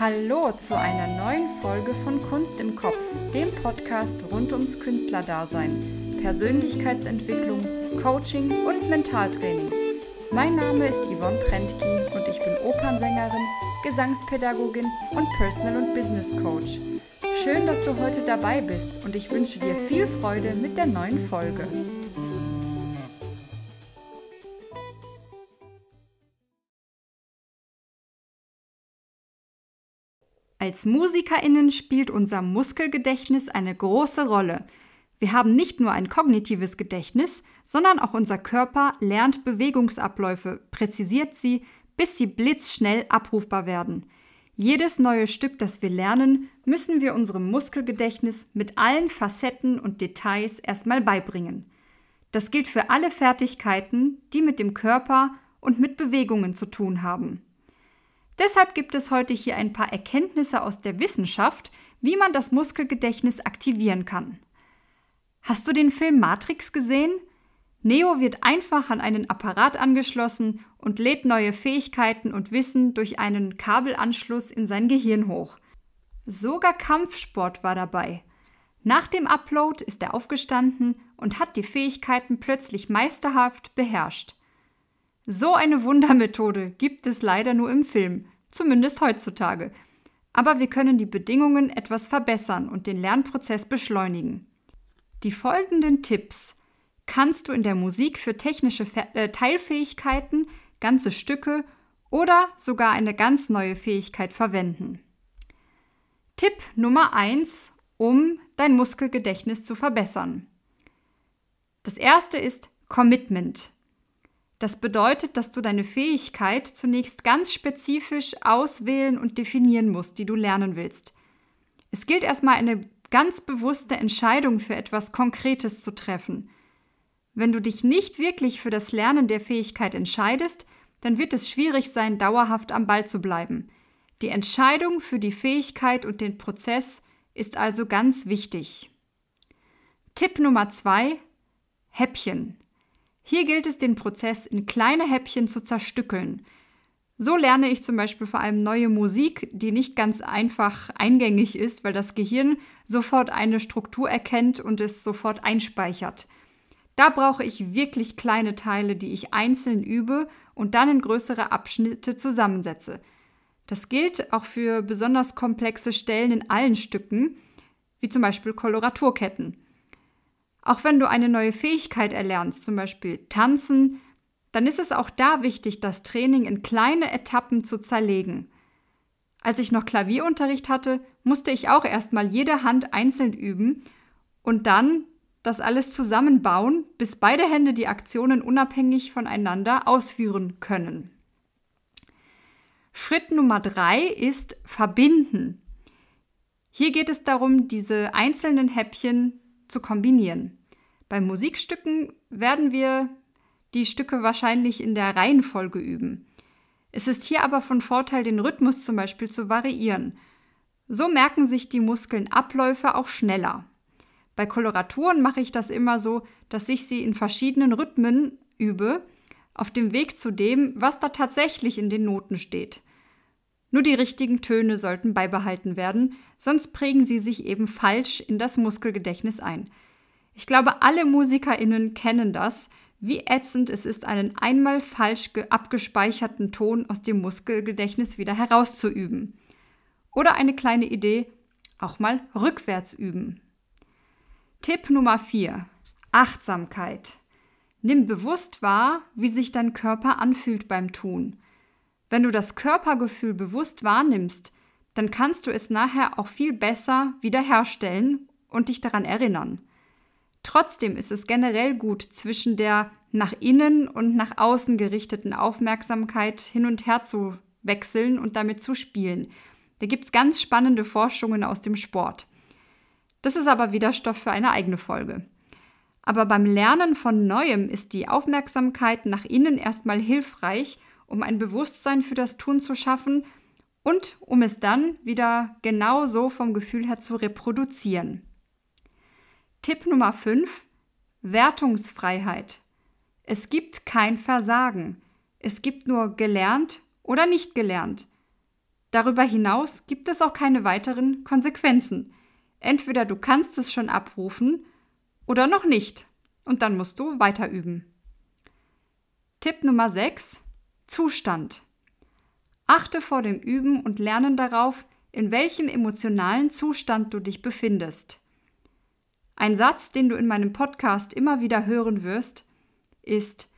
Hallo zu einer neuen Folge von Kunst im Kopf, dem Podcast rund ums Künstlerdasein, Persönlichkeitsentwicklung, Coaching und Mentaltraining. Mein Name ist Yvonne Prentki und ich bin Opernsängerin, Gesangspädagogin und Personal- und Business Coach. Schön, dass du heute dabei bist und ich wünsche dir viel Freude mit der neuen Folge. Als Musikerinnen spielt unser Muskelgedächtnis eine große Rolle. Wir haben nicht nur ein kognitives Gedächtnis, sondern auch unser Körper lernt Bewegungsabläufe, präzisiert sie, bis sie blitzschnell abrufbar werden. Jedes neue Stück, das wir lernen, müssen wir unserem Muskelgedächtnis mit allen Facetten und Details erstmal beibringen. Das gilt für alle Fertigkeiten, die mit dem Körper und mit Bewegungen zu tun haben. Deshalb gibt es heute hier ein paar Erkenntnisse aus der Wissenschaft, wie man das Muskelgedächtnis aktivieren kann. Hast du den Film Matrix gesehen? Neo wird einfach an einen Apparat angeschlossen und lädt neue Fähigkeiten und Wissen durch einen Kabelanschluss in sein Gehirn hoch. Sogar Kampfsport war dabei. Nach dem Upload ist er aufgestanden und hat die Fähigkeiten plötzlich meisterhaft beherrscht. So eine Wundermethode gibt es leider nur im Film, zumindest heutzutage. Aber wir können die Bedingungen etwas verbessern und den Lernprozess beschleunigen. Die folgenden Tipps kannst du in der Musik für technische äh, Teilfähigkeiten, ganze Stücke oder sogar eine ganz neue Fähigkeit verwenden. Tipp Nummer 1, um dein Muskelgedächtnis zu verbessern. Das erste ist Commitment. Das bedeutet, dass du deine Fähigkeit zunächst ganz spezifisch auswählen und definieren musst, die du lernen willst. Es gilt erstmal eine ganz bewusste Entscheidung für etwas Konkretes zu treffen. Wenn du dich nicht wirklich für das Lernen der Fähigkeit entscheidest, dann wird es schwierig sein, dauerhaft am Ball zu bleiben. Die Entscheidung für die Fähigkeit und den Prozess ist also ganz wichtig. Tipp Nummer zwei: Häppchen. Hier gilt es, den Prozess in kleine Häppchen zu zerstückeln. So lerne ich zum Beispiel vor allem neue Musik, die nicht ganz einfach eingängig ist, weil das Gehirn sofort eine Struktur erkennt und es sofort einspeichert. Da brauche ich wirklich kleine Teile, die ich einzeln übe und dann in größere Abschnitte zusammensetze. Das gilt auch für besonders komplexe Stellen in allen Stücken, wie zum Beispiel Koloraturketten. Auch wenn du eine neue Fähigkeit erlernst, zum Beispiel tanzen, dann ist es auch da wichtig, das Training in kleine Etappen zu zerlegen. Als ich noch Klavierunterricht hatte, musste ich auch erstmal jede Hand einzeln üben und dann das alles zusammenbauen, bis beide Hände die Aktionen unabhängig voneinander ausführen können. Schritt Nummer drei ist Verbinden. Hier geht es darum, diese einzelnen Häppchen zu kombinieren. Bei Musikstücken werden wir die Stücke wahrscheinlich in der Reihenfolge üben. Es ist hier aber von Vorteil, den Rhythmus zum Beispiel zu variieren. So merken sich die Muskeln Abläufe auch schneller. Bei Koloraturen mache ich das immer so, dass ich sie in verschiedenen Rhythmen übe, auf dem Weg zu dem, was da tatsächlich in den Noten steht. Nur die richtigen Töne sollten beibehalten werden, sonst prägen sie sich eben falsch in das Muskelgedächtnis ein. Ich glaube, alle MusikerInnen kennen das, wie ätzend es ist, einen einmal falsch abgespeicherten Ton aus dem Muskelgedächtnis wieder herauszuüben. Oder eine kleine Idee, auch mal rückwärts üben. Tipp Nummer 4. Achtsamkeit. Nimm bewusst wahr, wie sich dein Körper anfühlt beim Tun. Wenn du das Körpergefühl bewusst wahrnimmst, dann kannst du es nachher auch viel besser wiederherstellen und dich daran erinnern. Trotzdem ist es generell gut, zwischen der nach innen und nach außen gerichteten Aufmerksamkeit hin und her zu wechseln und damit zu spielen. Da gibt es ganz spannende Forschungen aus dem Sport. Das ist aber wieder Stoff für eine eigene Folge. Aber beim Lernen von Neuem ist die Aufmerksamkeit nach innen erstmal hilfreich, um ein Bewusstsein für das Tun zu schaffen und um es dann wieder genau so vom Gefühl her zu reproduzieren. Tipp Nummer 5. Wertungsfreiheit. Es gibt kein Versagen. Es gibt nur gelernt oder nicht gelernt. Darüber hinaus gibt es auch keine weiteren Konsequenzen. Entweder du kannst es schon abrufen oder noch nicht. Und dann musst du weiter üben. Tipp Nummer 6. Zustand. Achte vor dem Üben und Lernen darauf, in welchem emotionalen Zustand du dich befindest. Ein Satz, den du in meinem Podcast immer wieder hören wirst, ist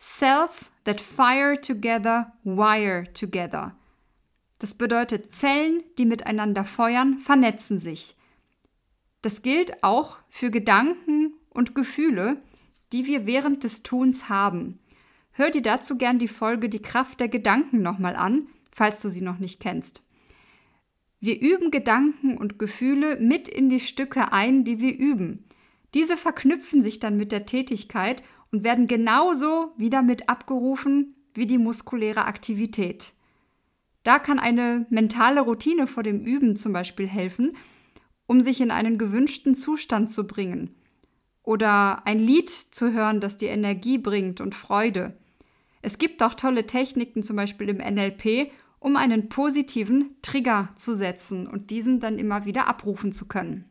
Cells that fire together wire together. Das bedeutet, Zellen, die miteinander feuern, vernetzen sich. Das gilt auch für Gedanken und Gefühle, die wir während des Tuns haben. Hör dir dazu gern die Folge Die Kraft der Gedanken nochmal an, falls du sie noch nicht kennst. Wir üben Gedanken und Gefühle mit in die Stücke ein, die wir üben. Diese verknüpfen sich dann mit der Tätigkeit und werden genauso wieder mit abgerufen wie die muskuläre Aktivität. Da kann eine mentale Routine vor dem Üben zum Beispiel helfen, um sich in einen gewünschten Zustand zu bringen. Oder ein Lied zu hören, das dir Energie bringt und Freude. Es gibt auch tolle Techniken, zum Beispiel im NLP, um einen positiven Trigger zu setzen und diesen dann immer wieder abrufen zu können.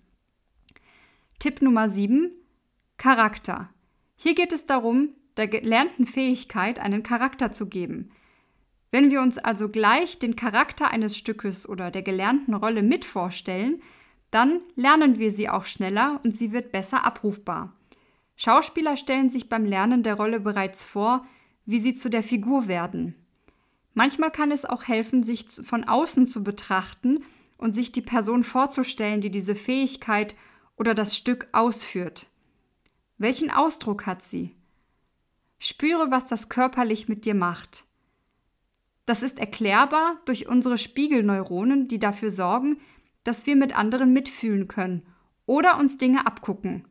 Tipp Nummer 7. Charakter. Hier geht es darum, der gelernten Fähigkeit einen Charakter zu geben. Wenn wir uns also gleich den Charakter eines Stückes oder der gelernten Rolle mit vorstellen, dann lernen wir sie auch schneller und sie wird besser abrufbar. Schauspieler stellen sich beim Lernen der Rolle bereits vor, wie sie zu der Figur werden. Manchmal kann es auch helfen, sich von außen zu betrachten und sich die Person vorzustellen, die diese Fähigkeit oder das Stück ausführt. Welchen Ausdruck hat sie? Spüre, was das körperlich mit dir macht. Das ist erklärbar durch unsere Spiegelneuronen, die dafür sorgen, dass wir mit anderen mitfühlen können oder uns Dinge abgucken.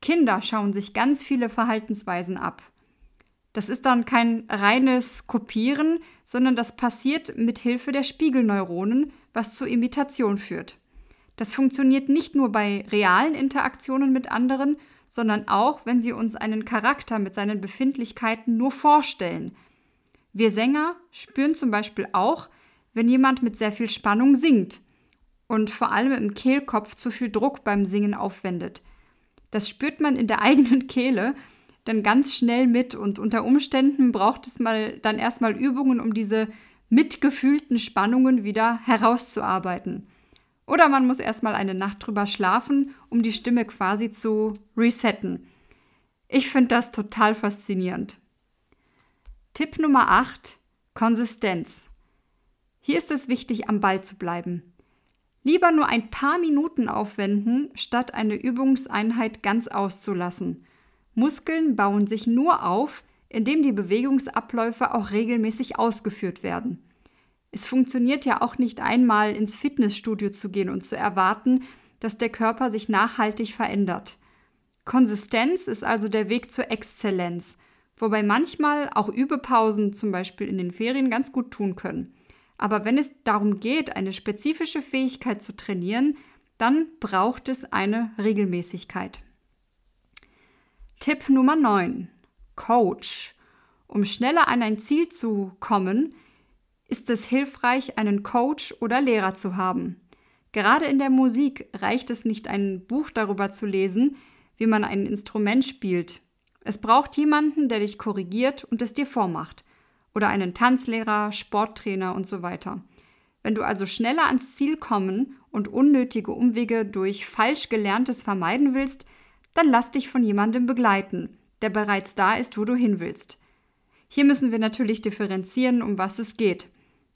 Kinder schauen sich ganz viele Verhaltensweisen ab. Das ist dann kein reines Kopieren, sondern das passiert mit Hilfe der Spiegelneuronen, was zur Imitation führt. Das funktioniert nicht nur bei realen Interaktionen mit anderen, sondern auch, wenn wir uns einen Charakter mit seinen Befindlichkeiten nur vorstellen, wir Sänger spüren zum Beispiel auch, wenn jemand mit sehr viel Spannung singt und vor allem im Kehlkopf zu viel Druck beim Singen aufwendet. Das spürt man in der eigenen Kehle dann ganz schnell mit und unter Umständen braucht es mal dann erstmal Übungen, um diese mitgefühlten Spannungen wieder herauszuarbeiten. Oder man muss erstmal eine Nacht drüber schlafen, um die Stimme quasi zu resetten. Ich finde das total faszinierend. Tipp Nummer 8. Konsistenz. Hier ist es wichtig, am Ball zu bleiben. Lieber nur ein paar Minuten aufwenden, statt eine Übungseinheit ganz auszulassen. Muskeln bauen sich nur auf, indem die Bewegungsabläufe auch regelmäßig ausgeführt werden. Es funktioniert ja auch nicht einmal ins Fitnessstudio zu gehen und zu erwarten, dass der Körper sich nachhaltig verändert. Konsistenz ist also der Weg zur Exzellenz wobei manchmal auch Übepausen zum Beispiel in den Ferien ganz gut tun können. Aber wenn es darum geht, eine spezifische Fähigkeit zu trainieren, dann braucht es eine Regelmäßigkeit. Tipp Nummer 9. Coach. Um schneller an ein Ziel zu kommen, ist es hilfreich, einen Coach oder Lehrer zu haben. Gerade in der Musik reicht es nicht, ein Buch darüber zu lesen, wie man ein Instrument spielt es braucht jemanden, der dich korrigiert und es dir vormacht. Oder einen Tanzlehrer, Sporttrainer und so weiter. Wenn du also schneller ans Ziel kommen und unnötige Umwege durch falsch gelerntes vermeiden willst, dann lass dich von jemandem begleiten, der bereits da ist, wo du hin willst. Hier müssen wir natürlich differenzieren, um was es geht.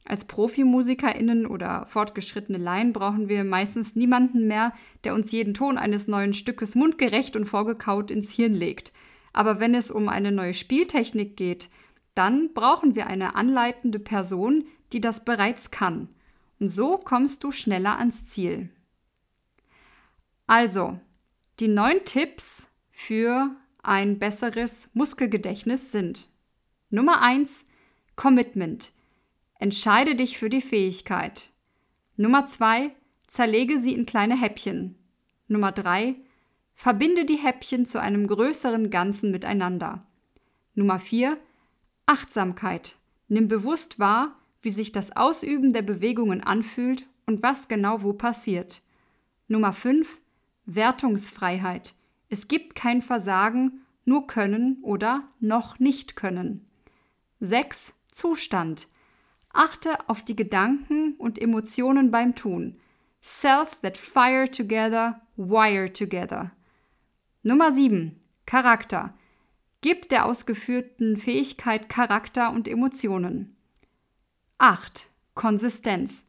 Als ProfimusikerInnen oder fortgeschrittene Laien brauchen wir meistens niemanden mehr, der uns jeden Ton eines neuen Stückes mundgerecht und vorgekaut ins Hirn legt – aber wenn es um eine neue Spieltechnik geht, dann brauchen wir eine anleitende Person, die das bereits kann. Und so kommst du schneller ans Ziel. Also, die neun Tipps für ein besseres Muskelgedächtnis sind Nummer eins Commitment. Entscheide dich für die Fähigkeit. Nummer zwei Zerlege sie in kleine Häppchen. Nummer drei Verbinde die Häppchen zu einem größeren Ganzen miteinander. Nummer 4. Achtsamkeit. Nimm bewusst wahr, wie sich das Ausüben der Bewegungen anfühlt und was genau wo passiert. Nummer 5. Wertungsfreiheit. Es gibt kein Versagen, nur können oder noch nicht können. 6. Zustand. Achte auf die Gedanken und Emotionen beim Tun. Cells that fire together, wire together. Nummer 7. Charakter. Gib der ausgeführten Fähigkeit Charakter und Emotionen. 8. Konsistenz.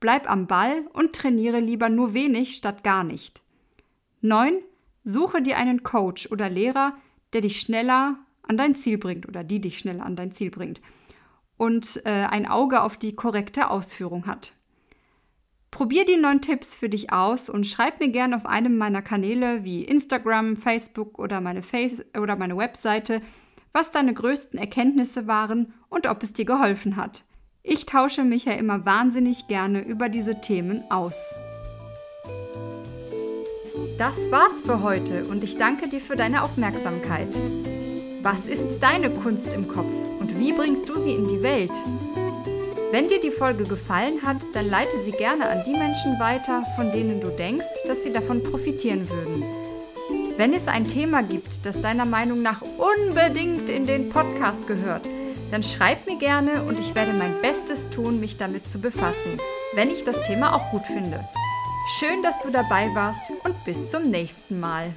Bleib am Ball und trainiere lieber nur wenig statt gar nicht. 9. Suche dir einen Coach oder Lehrer, der dich schneller an dein Ziel bringt oder die dich schneller an dein Ziel bringt und äh, ein Auge auf die korrekte Ausführung hat. Probier die neuen Tipps für dich aus und schreib mir gerne auf einem meiner Kanäle wie Instagram, Facebook oder meine, Face oder meine Webseite, was deine größten Erkenntnisse waren und ob es dir geholfen hat. Ich tausche mich ja immer wahnsinnig gerne über diese Themen aus. Das war's für heute und ich danke dir für deine Aufmerksamkeit. Was ist deine Kunst im Kopf und wie bringst du sie in die Welt? Wenn dir die Folge gefallen hat, dann leite sie gerne an die Menschen weiter, von denen du denkst, dass sie davon profitieren würden. Wenn es ein Thema gibt, das deiner Meinung nach unbedingt in den Podcast gehört, dann schreib mir gerne und ich werde mein Bestes tun, mich damit zu befassen, wenn ich das Thema auch gut finde. Schön, dass du dabei warst und bis zum nächsten Mal.